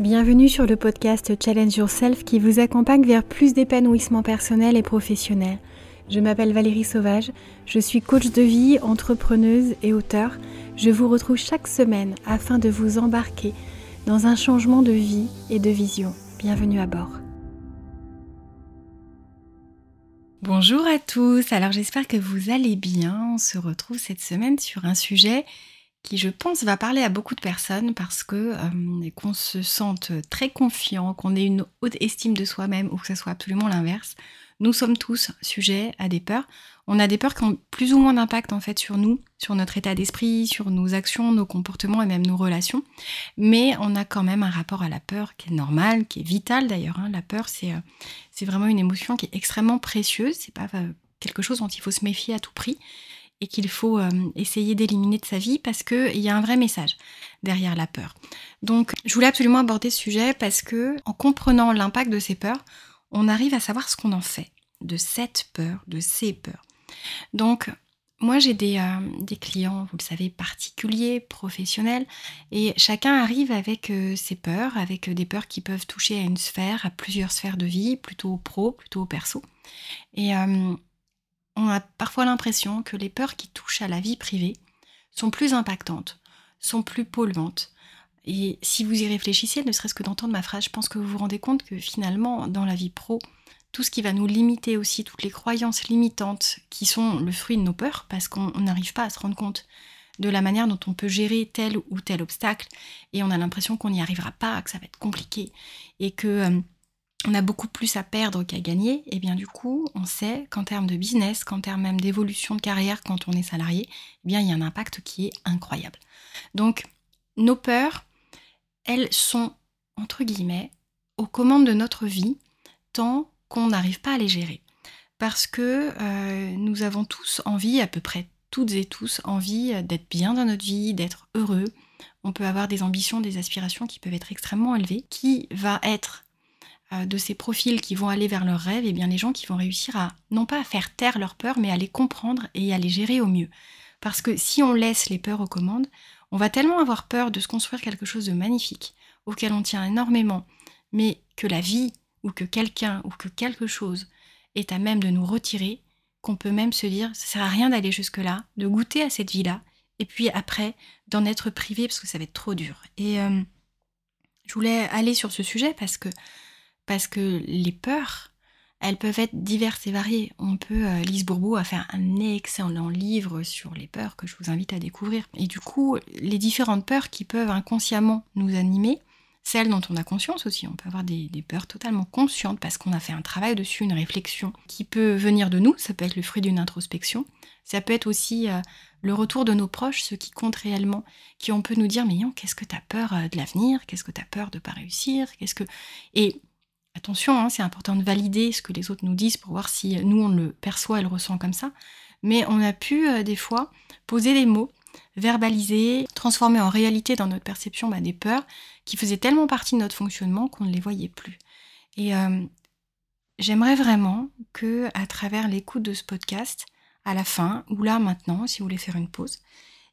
Bienvenue sur le podcast Challenge Yourself qui vous accompagne vers plus d'épanouissement personnel et professionnel. Je m'appelle Valérie Sauvage, je suis coach de vie, entrepreneuse et auteur. Je vous retrouve chaque semaine afin de vous embarquer dans un changement de vie et de vision. Bienvenue à bord. Bonjour à tous, alors j'espère que vous allez bien. On se retrouve cette semaine sur un sujet qui, je pense, va parler à beaucoup de personnes parce que euh, qu'on se sente très confiant, qu'on ait une haute estime de soi-même ou que ce soit absolument l'inverse. Nous sommes tous sujets à des peurs. On a des peurs qui ont plus ou moins d'impact en fait sur nous, sur notre état d'esprit, sur nos actions, nos comportements et même nos relations. Mais on a quand même un rapport à la peur qui est normal, qui est vital d'ailleurs. Hein. La peur, c'est euh, c'est vraiment une émotion qui est extrêmement précieuse. C'est pas euh, quelque chose dont il faut se méfier à tout prix et qu'il faut euh, essayer d'éliminer de sa vie parce qu'il y a un vrai message derrière la peur. Donc je voulais absolument aborder ce sujet parce que en comprenant l'impact de ces peurs, on arrive à savoir ce qu'on en fait de cette peur, de ces peurs. Donc moi j'ai des, euh, clients, vous le savez, particuliers, professionnels, et chacun arrive avec euh, ses peurs, avec des peurs qui peuvent toucher à une sphère, à plusieurs sphères de vie, plutôt pro, plutôt perso. Et on a parfois l'impression que les peurs qui touchent à la vie privée sont plus impactantes, sont plus polluantes. Et si vous y réfléchissez, ne serait-ce que d'entendre ma phrase, je pense que vous vous rendez compte que finalement, dans la vie pro, tout ce qui va nous limiter aussi, toutes les croyances limitantes qui sont le fruit de nos peurs, parce qu'on n'arrive pas à se rendre compte de la manière dont on peut gérer tel ou tel obstacle, et on a l'impression qu'on n'y arrivera pas, que ça va être compliqué, et que euh, on a beaucoup plus à perdre qu'à gagner, et bien du coup, on sait qu'en termes de business, qu'en termes même d'évolution de carrière quand on est salarié, eh bien il y a un impact qui est incroyable. Donc, nos peurs, elles sont, entre guillemets, aux commandes de notre vie, tant qu'on n'arrive pas à les gérer. Parce que euh, nous avons tous envie, à peu près toutes et tous, envie d'être bien dans notre vie, d'être heureux. On peut avoir des ambitions, des aspirations qui peuvent être extrêmement élevées, qui va être de ces profils qui vont aller vers leurs rêves, et eh bien les gens qui vont réussir à non pas à faire taire leurs peurs, mais à les comprendre et à les gérer au mieux. Parce que si on laisse les peurs aux commandes, on va tellement avoir peur de se construire quelque chose de magnifique, auquel on tient énormément, mais que la vie ou que quelqu'un ou que quelque chose est à même de nous retirer, qu'on peut même se dire ça sert à rien d'aller jusque-là, de goûter à cette vie-là, et puis après d'en être privé parce que ça va être trop dur. Et euh, je voulais aller sur ce sujet parce que parce que les peurs, elles peuvent être diverses et variées. On peut, euh, Lise Bourbeau a fait un excellent livre sur les peurs que je vous invite à découvrir. Et du coup, les différentes peurs qui peuvent inconsciemment nous animer, celles dont on a conscience aussi. On peut avoir des, peurs totalement conscientes parce qu'on a fait un travail dessus, une réflexion qui peut venir de nous. Ça peut être le fruit d'une introspection. Ça peut être aussi euh, le retour de nos proches, ceux qui comptent réellement, qui on peut nous dire mais qu'est-ce que tu as peur euh, de l'avenir? Qu'est-ce que tu as peur de pas réussir? Qu'est-ce que et Attention, hein, c'est important de valider ce que les autres nous disent pour voir si nous on le perçoit et le ressent comme ça. Mais on a pu euh, des fois poser des mots, verbaliser, transformer en réalité dans notre perception bah, des peurs qui faisaient tellement partie de notre fonctionnement qu'on ne les voyait plus. Et euh, j'aimerais vraiment que, à travers l'écoute de ce podcast, à la fin ou là maintenant, si vous voulez faire une pause,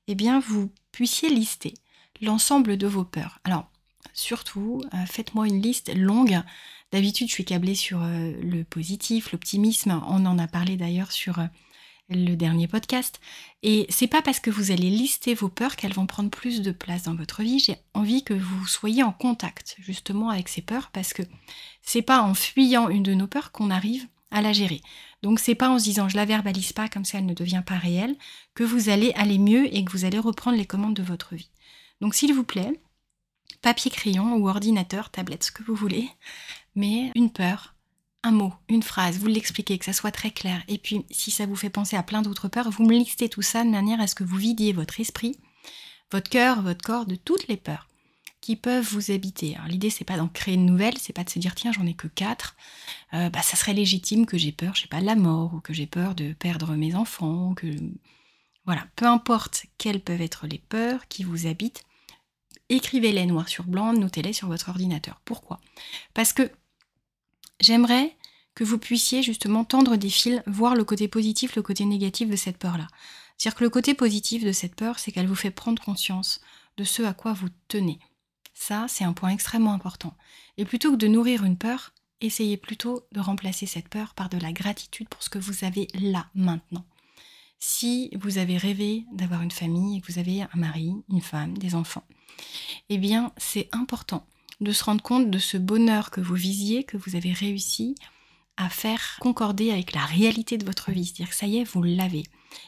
eh bien vous puissiez lister l'ensemble de vos peurs. Alors surtout, euh, faites-moi une liste longue D'habitude, je suis câblée sur euh, le positif, l'optimisme. On en a parlé d'ailleurs sur euh, le dernier podcast. Et c'est pas parce que vous allez lister vos peurs qu'elles vont prendre plus de place dans votre vie. J'ai envie que vous soyez en contact justement avec ces peurs parce que c'est pas en fuyant une de nos peurs qu'on arrive à la gérer. Donc c'est pas en se disant je la verbalise pas comme ça elle ne devient pas réelle que vous allez aller mieux et que vous allez reprendre les commandes de votre vie. Donc s'il vous plaît, papier crayon ou ordinateur, tablette, ce que vous voulez, mais une peur, un mot, une phrase, vous l'expliquez, que ça soit très clair. Et puis, si ça vous fait penser à plein d'autres peurs, vous me listez tout ça de manière à ce que vous vidiez votre esprit, votre cœur, votre corps de toutes les peurs qui peuvent vous habiter. Alors l'idée c'est pas d'en créer une nouvelle, c'est pas de se dire tiens j'en ai que quatre, euh, bah ça serait légitime que j'ai peur, je sais pas de la mort ou que j'ai peur de perdre mes enfants, que voilà, peu importe quelles peuvent être les peurs qui vous habitent, écrivez-les noir sur blanc, notez-les sur votre ordinateur. Pourquoi? Parce que j'aimerais que vous puissiez justement tendre des fils, voir le côté positif, le côté négatif de cette peur-là. C'est-à-dire que le côté positif de cette peur, c'est qu'elle vous fait prendre conscience de ce à quoi vous tenez. Ça, c'est un point extrêmement important. Et plutôt que de nourrir une peur, essayez plutôt de remplacer cette peur par de la gratitude pour ce que vous avez là, maintenant. Si vous avez rêvé d'avoir une famille et que vous avez un mari, une femme, des enfants, eh bien, c'est important de se rendre compte de ce bonheur que vous visiez, que vous avez réussi à faire concorder avec la réalité de votre vie. C'est-à-dire que ça y est, vous l'avez.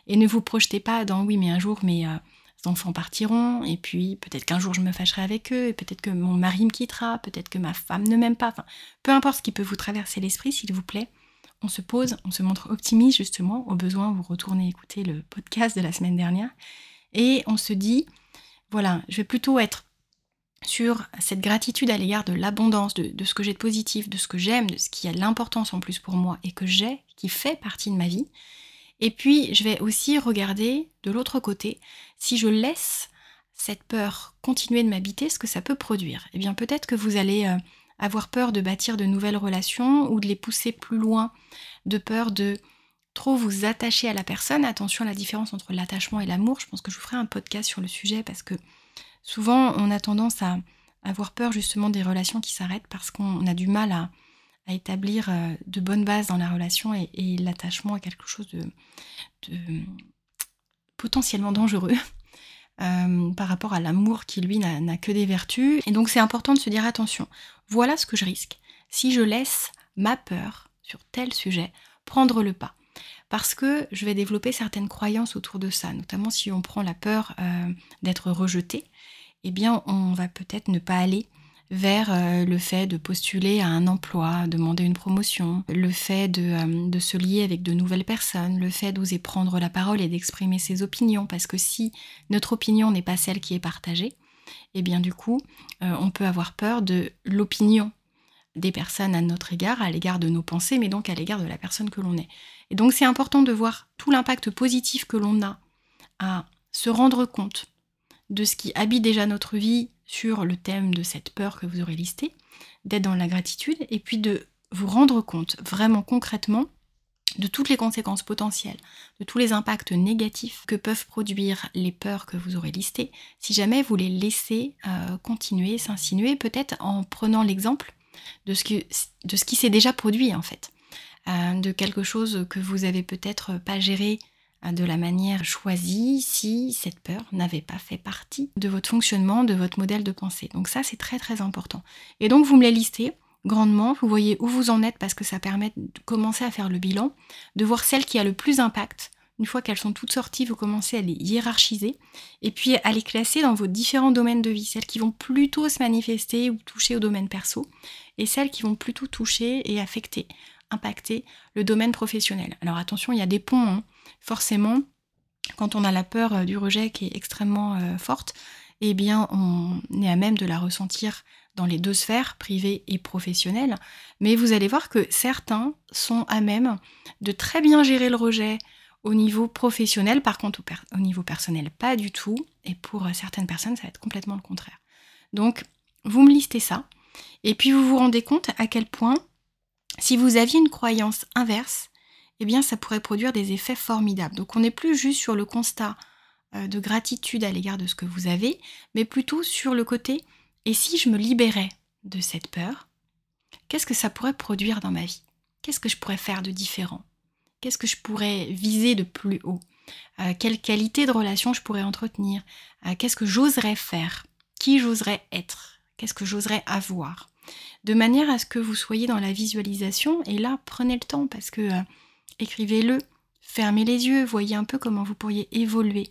Et ne vous projetez pas dans oui, mais un jour mes euh, enfants partiront, et puis peut-être qu'un jour je me fâcherai avec eux, et peut-être que mon mari me quittera, peut-être que ma femme ne m'aime pas. Enfin, peu importe ce qui peut vous traverser l'esprit, s'il vous plaît, on se pose, on se montre optimiste justement. Au besoin, vous retournez écouter le podcast de la semaine dernière, et on se dit voilà, je vais plutôt être sur cette gratitude à l'égard de l'abondance, de, ce que j'ai de positif, de ce que j'aime, de ce qui a de l'importance en plus pour moi et que j'ai, qui fait partie de ma vie. Et puis, je vais aussi regarder de l'autre côté, si je laisse cette peur continuer de m'habiter, ce que ça peut produire. Eh bien, peut-être que vous allez euh, avoir peur de bâtir de nouvelles relations ou de les pousser plus loin, de peur de trop vous attacher à la personne. Attention à la différence entre l'attachement et l'amour. Je pense que je vous ferai un podcast sur le sujet parce que souvent on a tendance à avoir peur justement des relations qui s'arrêtent parce qu'on a du mal à, établir euh, de bonnes bases dans la relation et, l'attachement à quelque chose de, potentiellement dangereux. Euh, par rapport à l'amour qui lui n'a que des vertus. Et donc c'est important de se dire attention, voilà ce que je risque. Si je laisse ma peur sur tel sujet prendre le pas. Parce que je vais développer certaines croyances autour de ça, notamment si on prend la peur euh, d'être rejeté, eh bien on va peut-être ne pas aller vers euh, le fait de postuler à un emploi, demander une promotion, le fait de, euh, de se lier avec de nouvelles personnes, le fait d'oser prendre la parole et d'exprimer ses opinions, parce que si notre opinion n'est pas celle qui est partagée, eh bien du coup, on peut avoir peur de l'opinion des personnes à notre égard, à l'égard de nos pensées, mais donc à l'égard de la personne que l'on est. Et donc c'est important de voir tout l'impact positif que l'on a à se rendre compte de ce qui habite déjà notre vie sur le thème de cette peur que vous aurez listé, d'être dans la gratitude, et puis de vous rendre compte vraiment concrètement de toutes les conséquences potentielles, de tous les impacts négatifs que peuvent produire les peurs que vous aurez listées, si jamais vous les laissez euh, continuer, s'insinuer, peut-être en prenant l'exemple de ce qui, s'est déjà produit en fait, euh, de quelque chose que vous avez peut-être pas géré de la manière choisie si cette peur n'avait pas fait partie de votre fonctionnement, de votre modèle de pensée. Donc ça, c'est très très important. Et donc vous me les listez grandement, vous voyez où vous en êtes parce que ça permet de commencer à faire le bilan, de voir celle qui a le plus d'impact une fois qu'elles sont toutes sorties, vous commencez à les hiérarchiser et puis à les classer dans vos différents domaines de vie, celles qui vont plutôt se manifester ou toucher au domaine perso et celles qui vont plutôt toucher et affecter, impacter le domaine professionnel. Alors attention, il y a des ponts, hein. Forcément, quand on a la peur euh, du rejet qui est extrêmement euh, forte, eh bien on est à même de la ressentir dans les deux sphères, privée et professionnelle. Mais vous allez voir que certains sont à même de très bien gérer le rejet, au niveau professionnel, par contre, au, niveau personnel, pas du tout. Et pour euh, certaines personnes, ça va être complètement le contraire. Donc, vous me listez ça. Et puis, vous vous rendez compte à quel point, si vous aviez une croyance inverse, eh bien, ça pourrait produire des effets formidables. Donc, on n'est plus juste sur le constat euh, de gratitude à l'égard de ce que vous avez, mais plutôt sur le côté, et si je me libérais de cette peur, qu'est-ce que ça pourrait produire dans ma vie? Qu'est-ce que je pourrais faire de différent? Qu'est-ce que je pourrais viser de plus haut? Euh, Quelle qualité de relation je pourrais entretenir? Euh, Qu'est-ce que j'oserais faire? Qui j'oserais être? Qu'est-ce que j'oserais avoir? De manière à ce que vous soyez dans la visualisation, et là, prenez le temps parce que écrivez-le, fermez les yeux, voyez un peu comment vous pourriez évoluer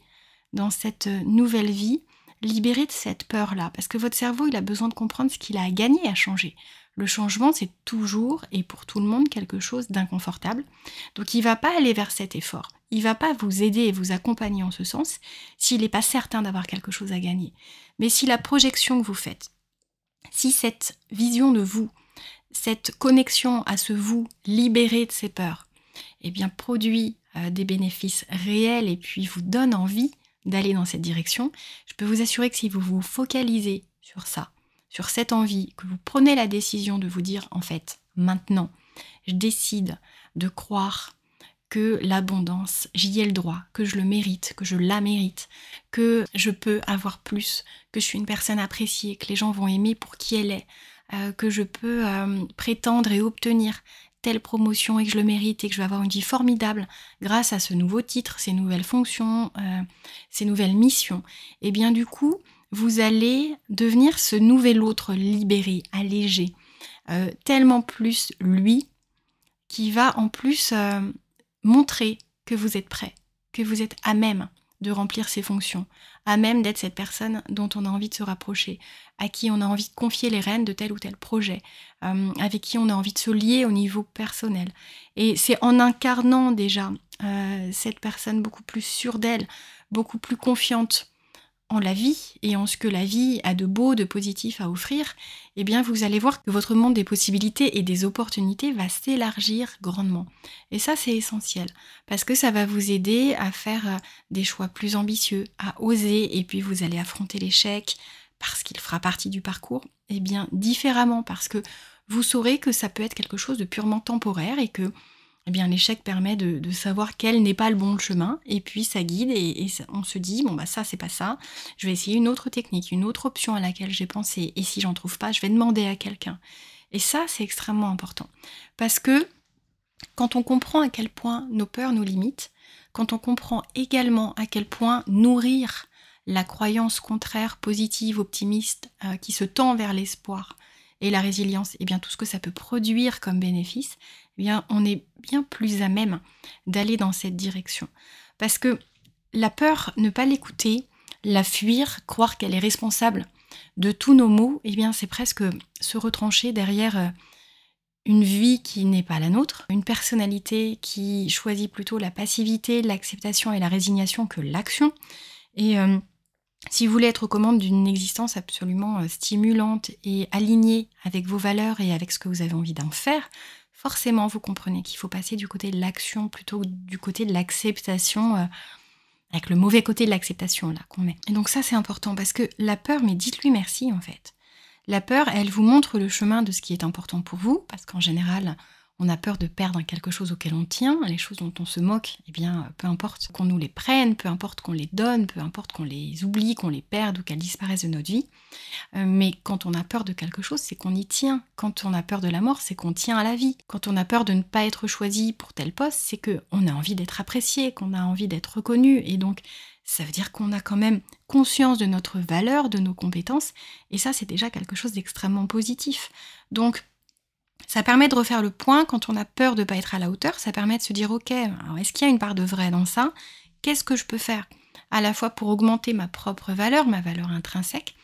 dans cette nouvelle vie, libéré de cette peur-là, parce que votre cerveau, il a besoin de comprendre ce qu'il a à gagner à changer. Le changement, c'est toujours et pour tout le monde quelque chose d'inconfortable. Donc il ne va pas aller vers cet effort. Il ne va pas vous aider et vous accompagner en ce sens s'il n'est pas certain d'avoir quelque chose à gagner. Mais si la projection que vous faites, si cette vision de vous, cette connexion à ce vous libéré de ses peurs, eh bien produit euh, des bénéfices réels et puis vous donne envie d'aller dans cette direction, je peux vous assurer que si vous vous focalisez sur ça, sur cette envie, que vous prenez la décision de vous dire en fait, maintenant, je décide de croire que l'abondance, j'y ai le droit, que je le mérite, que je la mérite, que je peux avoir plus, que je suis une personne appréciée, que les gens vont aimer pour qui elle est, euh, que je peux euh, prétendre et obtenir telle promotion et que je le mérite et que je vais avoir une vie formidable grâce à ce nouveau titre, ces nouvelles fonctions, euh, ces nouvelles missions, et eh bien du coup, vous allez devenir ce nouvel autre libéré, allégé, tellement plus lui, qui va en plus montrer que vous êtes prêt, que vous êtes à même de remplir ses fonctions, à même d'être cette personne dont on a envie de se rapprocher, à qui on a envie de confier les rênes de tel ou tel projet, euh, avec qui on a envie de se lier au niveau personnel. Et c'est en incarnant déjà euh, cette personne beaucoup plus sûre d'elle, beaucoup plus confiante en la vie et en ce que la vie a de beau, de positif à offrir, eh bien vous allez voir que votre monde des possibilités et des opportunités va s'élargir grandement. Et ça c'est essentiel parce que ça va vous aider à faire euh, des choix plus ambitieux, à oser et puis vous allez affronter l'échec parce qu'il fera partie du parcours, eh bien différemment parce que vous saurez que ça peut être quelque chose de purement temporaire et que eh bien l'échec permet de, savoir quel n'est pas le bon chemin, et puis ça guide, et, on se dit, bon bah ça c'est pas ça, je vais essayer une autre technique, une autre option à laquelle j'ai pensé, et si j'en trouve pas, je vais demander à quelqu'un. Et ça c'est extrêmement important, parce que quand on comprend à quel point nos peurs nous limitent, quand on comprend également à quel point nourrir la croyance contraire, positive, optimiste, euh, qui se tend vers l'espoir, et la résilience, et eh bien tout ce que ça peut produire comme bénéfice, eh on est bien plus à même d'aller dans cette direction. Parce que la peur, ne pas l'écouter, la fuir, croire qu'elle est responsable de tous nos maux, eh bien c'est presque se retrancher derrière euh, une vie qui n'est pas la nôtre, une personnalité qui choisit plutôt la passivité, l'acceptation et la résignation que l'action. Et euh, si vous voulez être aux commandes d'une existence absolument euh, stimulante et alignée avec vos valeurs et avec ce que vous avez envie d'en faire, forcément vous comprenez qu'il faut passer du côté de l'action plutôt que du côté de l'acceptation, euh, avec le mauvais côté de l'acceptation là qu'on met. Et donc ça c'est important parce que la peur, mais dites-lui merci en fait. La peur, elle vous montre le chemin de ce qui est important pour vous, parce qu'en général, on a peur de perdre quelque chose auquel on tient, les choses dont on se moque, eh bien, peu importe qu'on nous les prenne, peu importe qu'on les donne, peu importe qu'on les oublie, qu'on les perde ou qu'elles disparaissent de notre vie. Euh, mais quand on a peur de quelque chose, c'est qu'on y tient. Quand on a peur de la mort, c'est qu'on tient à la vie. Quand on a peur de ne pas être choisi pour tel poste, c'est qu'on a envie d'être apprécié, qu'on a envie d'être reconnu. Et donc, ça veut dire qu'on a quand même conscience de notre valeur, de nos compétences, et ça c'est déjà quelque chose d'extrêmement positif. Donc ça permet de refaire le point quand on a peur de ne pas être à la hauteur. Ça permet de se dire, ok, est-ce qu'il y a une part de vrai dans ça? Qu'est-ce que je peux faire à la fois pour augmenter ma propre valeur, ma valeur intrinsèque?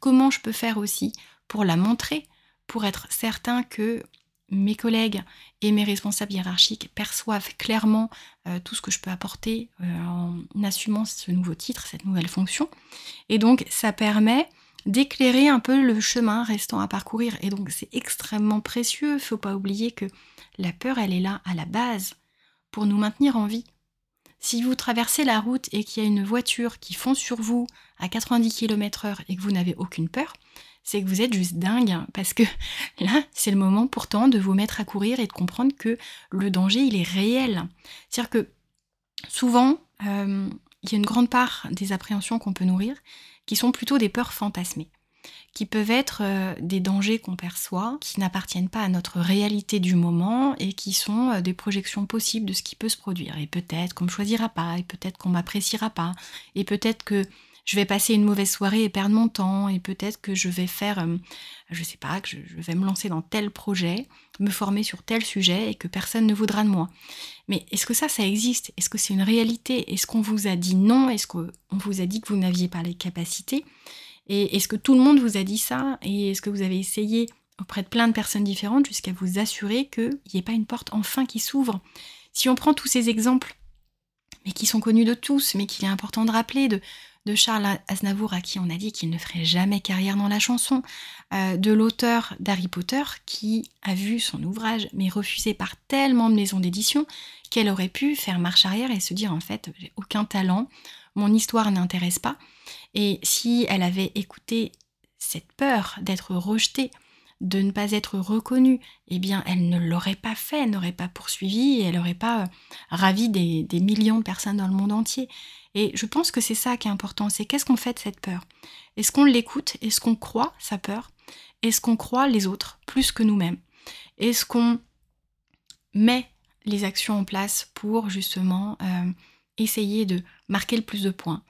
Comment je peux faire aussi pour la montrer, pour être certain que mes collègues et mes responsables hiérarchiques perçoivent clairement euh, tout ce que je peux apporter euh, en assumant ce nouveau titre, cette nouvelle fonction? Et donc ça permet d'éclairer un peu le chemin restant à parcourir. Et donc c'est extrêmement précieux. Faut pas oublier que la peur, elle est là à la base pour nous maintenir en vie. Si vous traversez la route et qu'il y a une voiture qui fonce sur vous à 90 km/h et que vous n'avez aucune peur, c'est que vous êtes juste dingue, hein, parce que là, c'est le moment pourtant de vous mettre à courir et de comprendre que le danger, il est réel. C'est-à-dire que souvent, euh, il y a une grande part des appréhensions qu'on peut nourrir qui sont plutôt des peurs fantasmées, qui peuvent être euh, des dangers qu'on perçoit, qui n'appartiennent pas à notre réalité du moment et qui sont euh, des projections possibles de ce qui peut se produire. Et peut-être qu'on me choisira pas, et peut-être qu'on m'appréciera pas, et peut-être que je vais passer une mauvaise soirée et perdre mon temps, et peut-être que je vais faire, euh, je sais pas, que je, vais me lancer dans tel projet, me former sur tel sujet et que personne ne voudra de moi. Mais est-ce que ça, ça existe? Est-ce que c'est une réalité? Est-ce qu'on vous a dit non? Est-ce qu'on vous a dit que vous n'aviez pas les capacités? Et est-ce que tout le monde vous a dit ça? Et est-ce que vous avez essayé auprès de plein de personnes différentes jusqu'à vous assurer qu'il n'y ait pas une porte enfin qui s'ouvre? Si on prend tous ces exemples, mais qui sont connus de tous, mais qu'il est important de rappeler, de, Charles Aznavour à qui on a dit qu'il ne ferait jamais carrière dans la chanson, euh, de l'auteur d'Harry Potter qui a vu son ouvrage mais refusé par tellement de maisons d'édition qu'elle aurait pu faire marche arrière et se dire en fait j'ai aucun talent, mon histoire n'intéresse pas. Et si elle avait écouté cette peur d'être rejetée, de ne pas être reconnue, eh bien, elle ne l'aurait pas fait, n'aurait pas poursuivi elle n'aurait pas euh, ravi des, des, millions de personnes dans le monde entier. Et je pense que c'est ça qui est important, c'est qu'est-ce qu'on fait de cette peur? Est-ce qu'on l'écoute? Est-ce qu'on croit sa peur? Est-ce qu'on croit les autres plus que nous-mêmes? Est-ce qu'on met les actions en place pour justement euh, essayer de marquer le plus de points?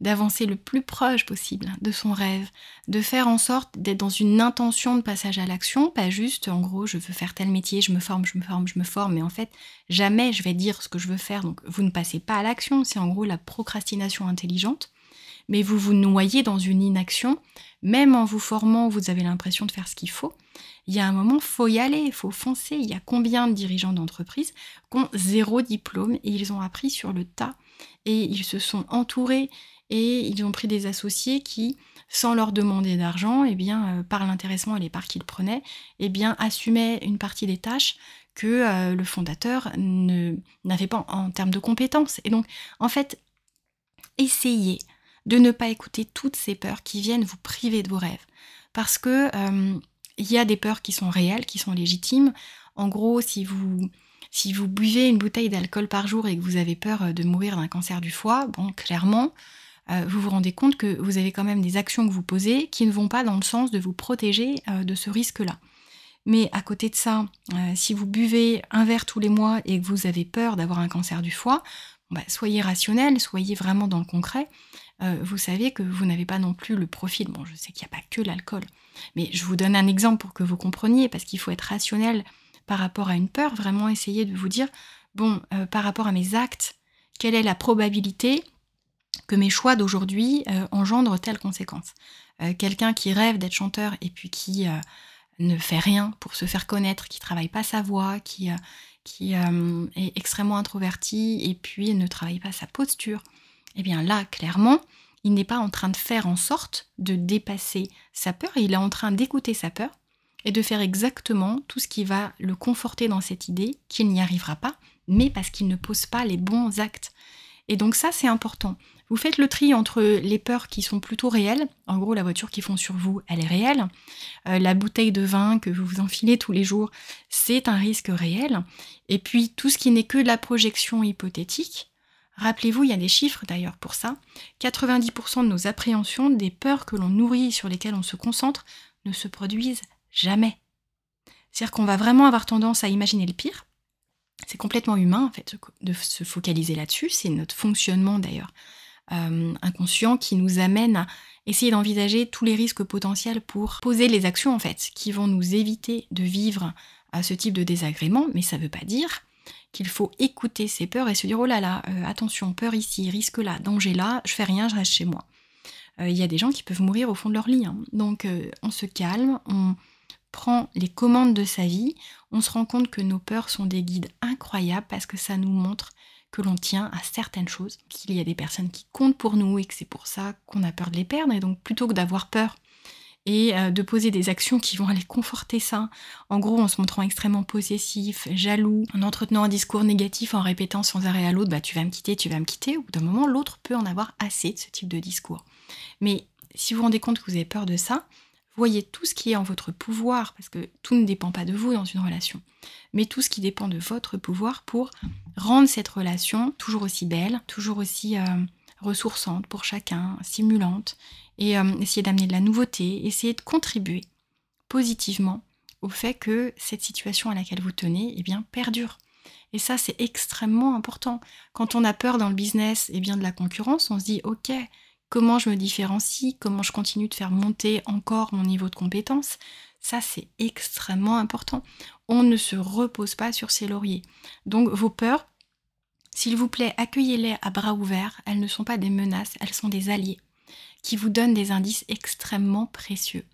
D'avancer le plus proche possible de son rêve, de faire en sorte d'être dans une intention de passage à l'action, pas juste en gros je veux faire tel métier, je me forme, je me forme, je me forme, mais en fait jamais je vais dire ce que je veux faire, donc vous ne passez pas à l'action, c'est en gros la procrastination intelligente, mais vous vous noyez dans une inaction, même en vous formant, vous avez l'impression de faire ce qu'il faut. Il y a un moment, faut y aller, il faut foncer. Il y a combien de dirigeants d'entreprise qui ont zéro diplôme et ils ont appris sur le tas et ils se sont entourés et ils ont pris des associés qui, sans leur demander d'argent, eh bien, euh, par l'intéressement et les parts qu'ils prenaient, eh assumaient une partie des tâches que euh, le fondateur n'avait pas en, termes de compétences. Et donc, en fait, essayez de ne pas écouter toutes ces peurs qui viennent vous priver de vos rêves. Parce que euh, il y a des peurs qui sont réelles, qui sont légitimes. En gros, si vous si vous buvez une bouteille d'alcool par jour et que vous avez peur de mourir d'un cancer du foie, bon, clairement, euh, vous vous rendez compte que vous avez quand même des actions que vous posez qui ne vont pas dans le sens de vous protéger euh, de ce risque-là. Mais à côté de ça, euh, si vous buvez un verre tous les mois et que vous avez peur d'avoir un cancer du foie, bah, soyez rationnel, soyez vraiment dans le concret. vous savez que vous n'avez pas non plus le profil. Bon, je sais qu'il n'y a pas que l'alcool, mais je vous donne un exemple pour que vous compreniez, parce qu'il faut être rationnel par rapport à une peur, vraiment essayer de vous dire, bon, par rapport à mes actes, quelle est la probabilité que mes choix d'aujourd'hui euh, engendrent telle conséquence. Euh, quelqu'un qui rêve d'être chanteur et puis qui euh, ne fait rien pour se faire connaître, qui travaille pas sa voix, qui, qui est extrêmement introverti et puis ne travaille pas sa posture, eh bien là, clairement, il n'est pas en train de faire en sorte de dépasser sa peur, il est en train d'écouter sa peur et de faire exactement tout ce qui va le conforter dans cette idée qu'il n'y arrivera pas, mais parce qu'il ne pose pas les bons actes. Et donc ça, c'est important. Vous faites le tri entre les peurs qui sont plutôt réelles. En gros, la voiture qui fond sur vous, elle est réelle. Euh, la bouteille de vin que vous vous enfilez tous les jours, c'est un risque réel. Et puis tout ce qui n'est que de la projection hypothétique. Rappelez-vous, il y a des chiffres d'ailleurs pour ça. 90% de nos appréhensions, des peurs que l'on nourrit, sur lesquelles on se concentre, ne se produisent jamais. C'est-à-dire qu'on va vraiment avoir tendance à imaginer le pire, c'est complètement humain en fait de se focaliser là-dessus. C'est notre fonctionnement d'ailleurs euh, inconscient qui nous amène à essayer d'envisager tous les risques potentiels pour poser les actions en fait qui vont nous éviter de vivre à ce type de désagrément. Mais ça ne veut pas dire qu'il faut écouter ces peurs et se dire oh là là euh, attention peur ici risque là danger là je fais rien je reste chez moi. Euh, il y a des gens qui peuvent mourir au fond de leur lit. Hein. Donc on se calme, on prend les commandes de sa vie, on se rend compte que nos peurs sont des guides incroyables parce que ça nous montre que l'on tient à certaines choses, qu'il y a des personnes qui comptent pour nous et que c'est pour ça qu'on a peur de les perdre. Et donc plutôt que d'avoir peur et euh, de poser des actions qui vont aller conforter ça, en gros en se montrant extrêmement possessif, jaloux, en entretenant un discours négatif, en répétant sans arrêt à l'autre, bah tu vas me quitter, tu vas me quitter, au bout d'un moment l'autre peut en avoir assez de ce type de discours. Mais si vous vous rendez compte que vous avez peur de ça, voyez tout ce qui est en votre pouvoir, parce que tout ne dépend pas de vous dans une relation, mais tout ce qui dépend de votre pouvoir pour rendre cette relation toujours aussi belle, toujours aussi euh, ressourçante pour chacun, stimulante, et euh, essayer d'amener de la nouveauté, essayer de contribuer positivement au fait que cette situation à laquelle vous tenez eh bien, perdure. Et ça, c'est extrêmement important. Quand on a peur dans le business et eh bien, de la concurrence, on se dit, OK, comment je me différencie, comment je continue de faire monter encore mon niveau de compétence, ça c'est extrêmement important. On ne se repose pas sur ses lauriers. Donc vos peurs, s'il vous plaît, accueillez-les à bras ouverts. Elles ne sont pas des menaces, elles sont des alliés qui vous donnent des indices extrêmement précieux.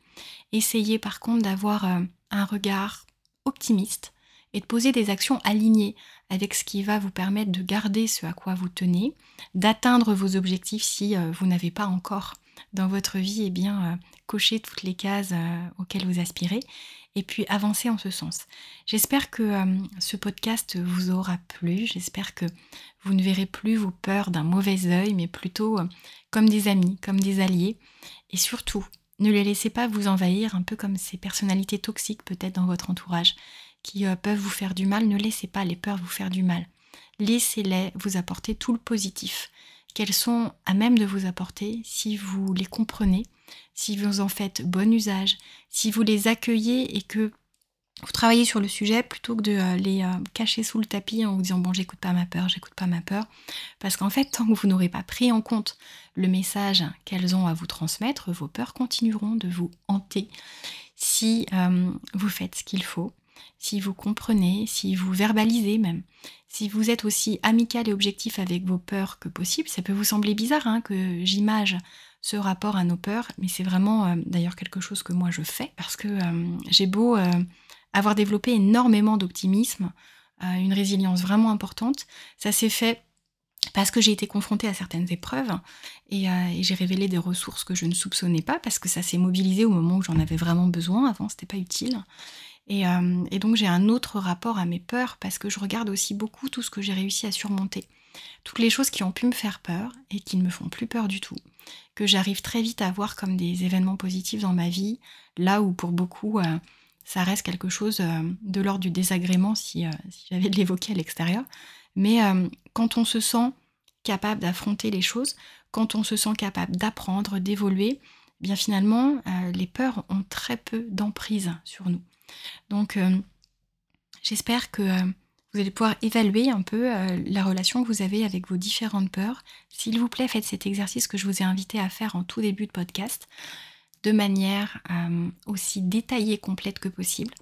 Essayez par contre d'avoir euh, un regard optimiste et de poser des actions alignées avec ce qui va vous permettre de garder ce à quoi vous tenez, d'atteindre vos objectifs si euh, vous n'avez pas encore dans votre vie eh bien, euh, coché toutes les cases euh, auxquelles vous aspirez, et puis avancer en ce sens. J'espère que ce podcast vous aura plu, j'espère que vous ne verrez plus vos peurs d'un mauvais œil, mais plutôt comme des amis, comme des alliés, et surtout, Ne les laissez pas vous envahir, un peu comme ces personnalités toxiques peut-être dans votre entourage qui euh, peuvent vous faire du mal. Ne laissez pas les peurs vous faire du mal. Laissez-les vous apporter tout le positif qu'elles sont à même de vous apporter si vous les comprenez, si vous en faites bon usage, si vous les accueillez et que vous travaillez sur le sujet plutôt que de euh, les euh, cacher sous le tapis en vous disant bon j'écoute pas ma peur, j'écoute pas ma peur. Parce qu'en fait, tant que vous n'aurez pas pris en compte le message qu'elles ont à vous transmettre, vos peurs continueront de vous hanter si vous faites ce qu'il faut, si vous comprenez, si vous verbalisez même. Si vous êtes aussi amical et objectif avec vos peurs que possible, ça peut vous sembler bizarre hein, que j'image ce rapport à nos peurs, mais c'est vraiment d'ailleurs quelque chose que moi je fais parce que j'ai beau avoir développé énormément d'optimisme, euh, une résilience vraiment importante. Ça s'est fait parce que j'ai été confrontée à certaines épreuves et, euh, j'ai révélé des ressources que je ne soupçonnais pas parce que ça s'est mobilisé au moment où j'en avais vraiment besoin. Avant, c'était pas utile. Et, euh, et donc j'ai un autre rapport à mes peurs parce que je regarde aussi beaucoup tout ce que j'ai réussi à surmonter. Toutes les choses qui ont pu me faire peur et qui ne me font plus peur du tout, que j'arrive très vite à voir comme des événements positifs dans ma vie, là où pour beaucoup ça reste quelque chose euh, de l'ordre du désagrément si, euh, j'avais de l'évoquer à l'extérieur. Mais euh, quand on se sent capable d'affronter les choses, quand on se sent capable d'apprendre, d'évoluer, bien finalement, les peurs ont très peu d'emprise sur nous. Donc, j'espère que vous allez pouvoir évaluer un peu la relation que vous avez avec vos différentes peurs. S'il vous plaît, faites cet exercice que je vous ai invité à faire en tout début de podcast de manière euh, aussi détaillée, complète que possible.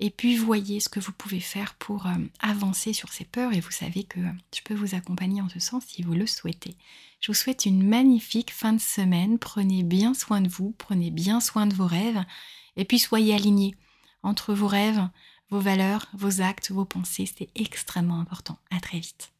Et puis voyez ce que vous pouvez faire pour euh, avancer sur ces peurs et vous savez que je peux vous accompagner en ce sens si vous le souhaitez. Je vous souhaite une magnifique fin de semaine. Prenez bien soin de vous, prenez bien soin de vos rêves et puis soyez alignés entre vos rêves, vos valeurs, vos actes, vos pensées. C'est extrêmement important. À très vite.